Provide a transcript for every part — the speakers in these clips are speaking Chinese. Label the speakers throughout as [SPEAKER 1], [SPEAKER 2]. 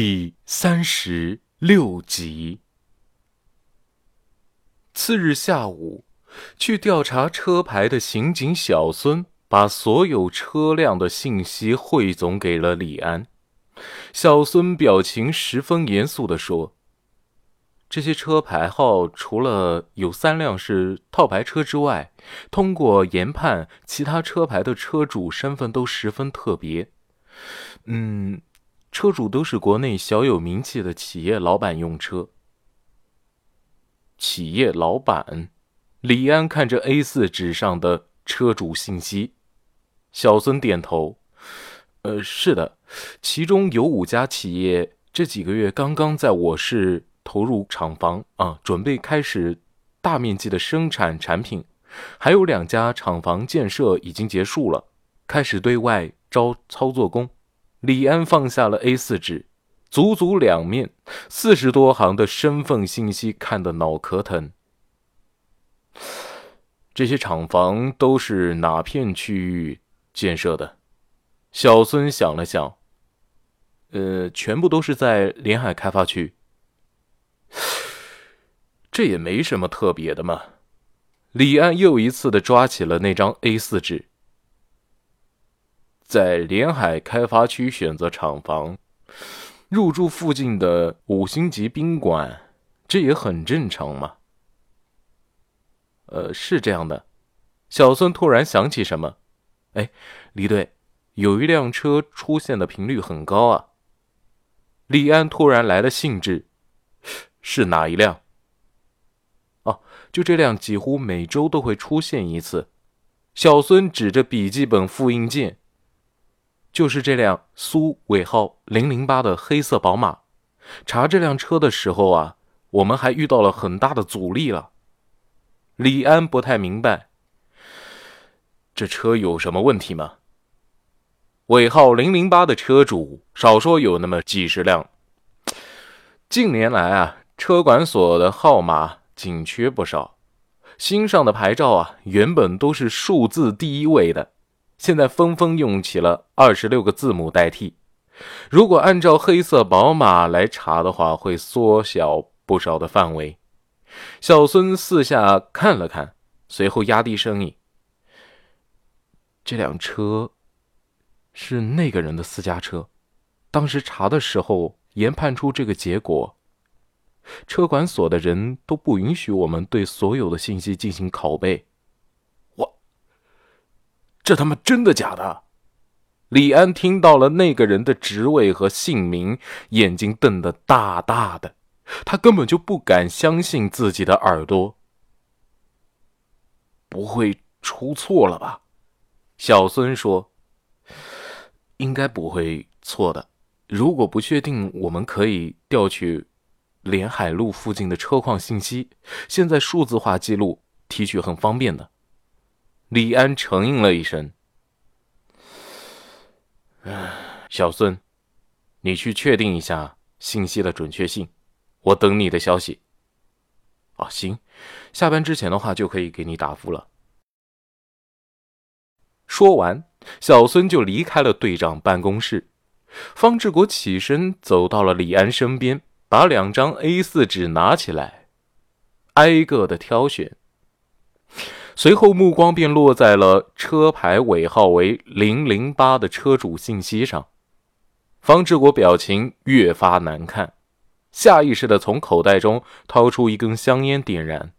[SPEAKER 1] 第三十六集。次日下午，去调查车牌的刑警小孙把所有车辆的信息汇总给了李安。小孙表情十分严肃的说：“这些车牌号除了有三辆是套牌车之外，通过研判，其他车牌的车主身份都十分特别。嗯。”车主都是国内小有名气的企业老板用车。企业老板，李安看着 A 四纸上的车主信息，小孙点头：“呃，是的，其中有五家企业这几个月刚刚在我市投入厂房啊，准备开始大面积的生产产品；还有两家厂房建设已经结束了，开始对外招操作工。”李安放下了 A 四纸，足足两面，四十多行的身份信息，看得脑壳疼。这些厂房都是哪片区域建设的？小孙想了想，呃，全部都是在临海开发区。这也没什么特别的嘛。李安又一次的抓起了那张 A 四纸。在连海开发区选择厂房，入住附近的五星级宾馆，这也很正常嘛。呃，是这样的。小孙突然想起什么，哎，李队，有一辆车出现的频率很高啊。李安突然来了兴致，是哪一辆？哦，就这辆，几乎每周都会出现一次。小孙指着笔记本复印件。就是这辆苏尾号零零八的黑色宝马，查这辆车的时候啊，我们还遇到了很大的阻力了。李安不太明白，这车有什么问题吗？尾号零零八的车主少说有那么几十辆。近年来啊，车管所的号码紧缺不少，新上的牌照啊，原本都是数字第一位的。现在纷纷用起了二十六个字母代替。如果按照黑色宝马来查的话，会缩小不少的范围。小孙四下看了看，随后压低声音：“这辆车是那个人的私家车。当时查的时候，研判出这个结果。车管所的人都不允许我们对所有的信息进行拷贝。”这他妈真的假的？李安听到了那个人的职位和姓名，眼睛瞪得大大的，他根本就不敢相信自己的耳朵。不会出错了吧？小孙说：“应该不会错的。如果不确定，我们可以调取连海路附近的车况信息，现在数字化记录提取很方便的。”李安承应了一声：“小孙，你去确定一下信息的准确性，我等你的消息。”“啊，行，下班之前的话就可以给你答复了。”说完，小孙就离开了队长办公室。方志国起身走到了李安身边，把两张 A 四纸拿起来，挨个的挑选。随后，目光便落在了车牌尾号为零零八的车主信息上。方志国表情越发难看，下意识的从口袋中掏出一根香烟点燃。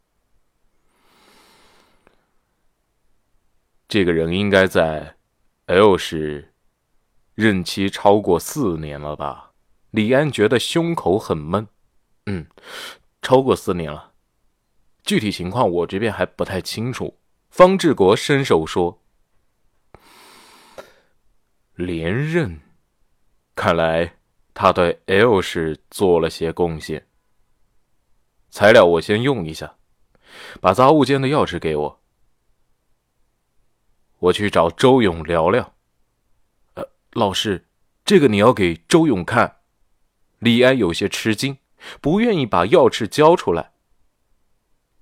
[SPEAKER 1] 这个人应该在 L 市任期超过四年了吧？李安觉得胸口很闷。嗯，超过四年了。具体情况我这边还不太清楚。方志国伸手说：“连任，看来他对 L 市做了些贡献。材料我先用一下，把杂物间的钥匙给我，我去找周勇聊聊。”呃，老师，这个你要给周勇看。李安有些吃惊，不愿意把钥匙交出来。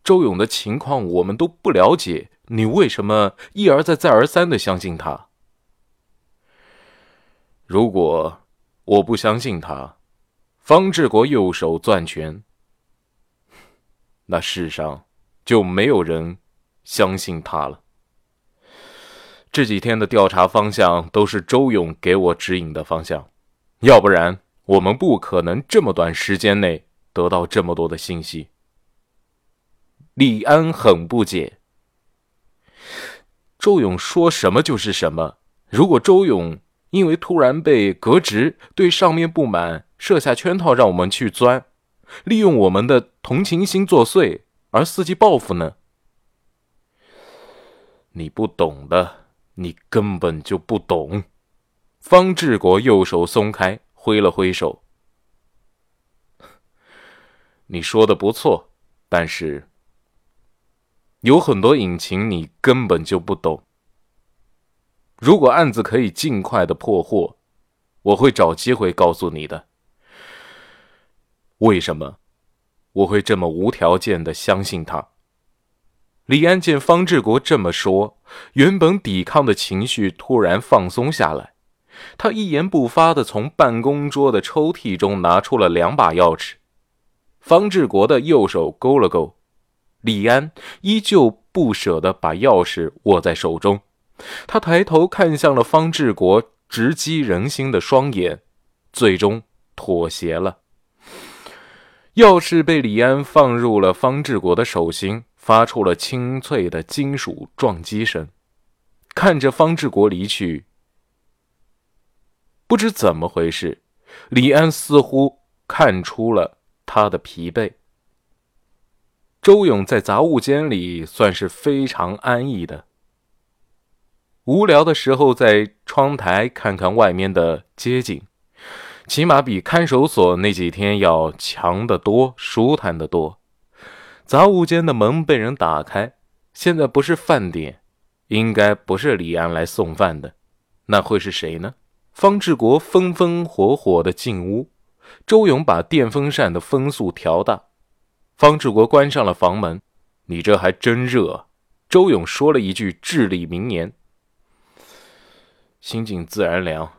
[SPEAKER 1] 周勇的情况我们都不了解，你为什么一而再、再而三的相信他？如果我不相信他，方志国右手攥拳，那世上就没有人相信他了。这几天的调查方向都是周勇给我指引的方向，要不然我们不可能这么短时间内得到这么多的信息。李安很不解，周勇说什么就是什么。如果周勇因为突然被革职，对上面不满，设下圈套让我们去钻，利用我们的同情心作祟而伺机报复呢？你不懂的。你根本就不懂。方志国右手松开，挥了挥手。你说的不错，但是有很多隐情你根本就不懂。如果案子可以尽快的破获，我会找机会告诉你的。为什么我会这么无条件的相信他？李安见方志国这么说，原本抵抗的情绪突然放松下来。他一言不发的从办公桌的抽屉中拿出了两把钥匙。方志国的右手勾了勾，李安依旧不舍得把钥匙握在手中。他抬头看向了方志国直击人心的双眼，最终妥协了。钥匙被李安放入了方志国的手心。发出了清脆的金属撞击声，看着方志国离去，不知怎么回事，李安似乎看出了他的疲惫。周勇在杂物间里算是非常安逸的，无聊的时候在窗台看看外面的街景，起码比看守所那几天要强得多，舒坦得多。杂物间的门被人打开，现在不是饭点，应该不是李安来送饭的，那会是谁呢？方志国风风火火的进屋，周勇把电风扇的风速调大，方志国关上了房门。你这还真热。周勇说了一句至理名言：“心静自然凉。”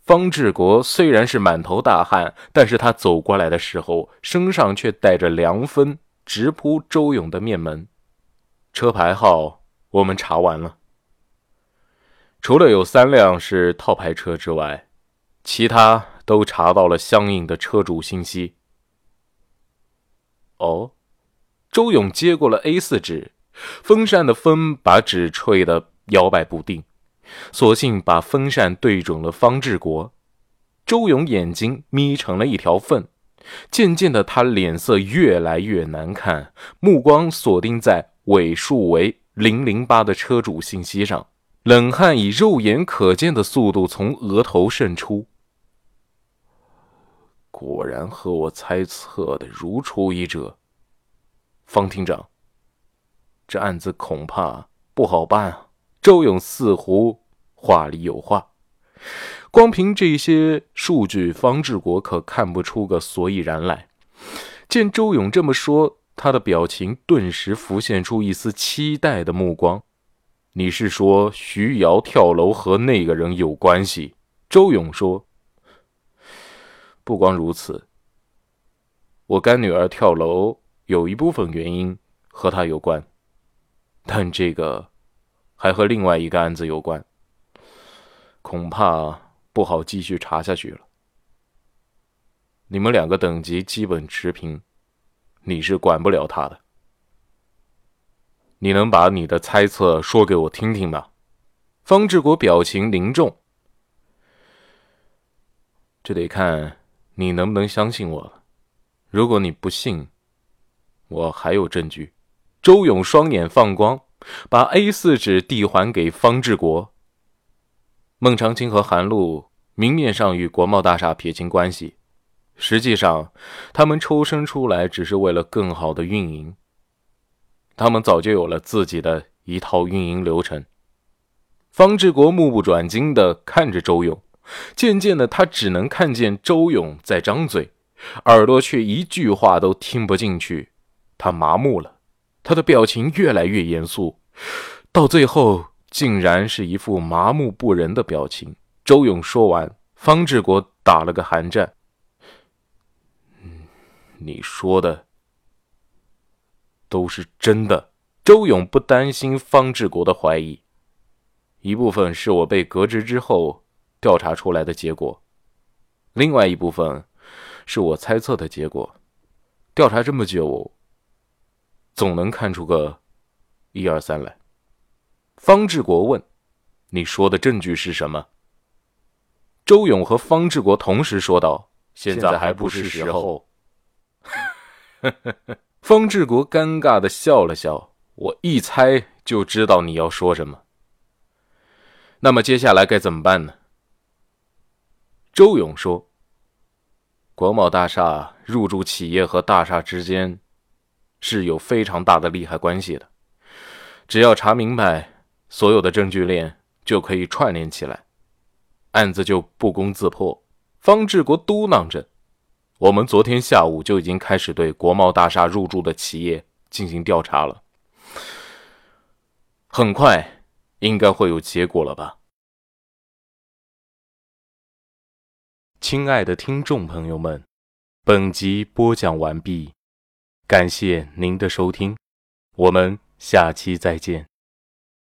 [SPEAKER 1] 方志国虽然是满头大汗，但是他走过来的时候，身上却带着凉风，直扑周勇的面门。车牌号我们查完了，除了有三辆是套牌车之外，其他都查到了相应的车主信息。哦，周勇接过了 A 四纸，风扇的风把纸吹得摇摆不定。索性把风扇对准了方志国，周勇眼睛眯成了一条缝，渐渐的，他脸色越来越难看，目光锁定在尾数为零零八的车主信息上，冷汗以肉眼可见的速度从额头渗出。果然和我猜测的如出一辙，方厅长，这案子恐怕不好办啊。周勇似乎话里有话，光凭这些数据，方志国可看不出个所以然来。见周勇这么说，他的表情顿时浮现出一丝期待的目光。你是说徐瑶跳楼和那个人有关系？周勇说：“不光如此，我干女儿跳楼有一部分原因和他有关，但这个……”还和另外一个案子有关，恐怕不好继续查下去了。你们两个等级基本持平，你是管不了他的。你能把你的猜测说给我听听吗？方志国表情凝重，这得看你能不能相信我。如果你不信，我还有证据。周勇双眼放光。把 A 四纸递还给方志国。孟长青和韩露明面上与国贸大厦撇清关系，实际上他们抽身出来只是为了更好的运营。他们早就有了自己的一套运营流程。方志国目不转睛地看着周勇，渐渐的，他只能看见周勇在张嘴，耳朵却一句话都听不进去。他麻木了。他的表情越来越严肃，到最后竟然是一副麻木不仁的表情。周勇说完，方志国打了个寒战。你说的都是真的。周勇不担心方志国的怀疑，一部分是我被革职之后调查出来的结果，另外一部分是我猜测的结果。调查这么久，总能看出个一二三来。方志国问：“你说的证据是什么？”周勇和方志国同时说道：“
[SPEAKER 2] 现在还不是时候。”
[SPEAKER 1] 方志国尴尬的笑了笑：“我一猜就知道你要说什么。那么接下来该怎么办呢？”周勇说：“国贸大厦入驻企业和大厦之间是有非常大的利害关系的，只要查明白。”所有的证据链就可以串联起来，案子就不攻自破。方志国嘟囔着：“我们昨天下午就已经开始对国贸大厦入驻的企业进行调查了，很快应该会有结果了吧？”亲爱的听众朋友们，本集播讲完毕，感谢您的收听，我们下期再见。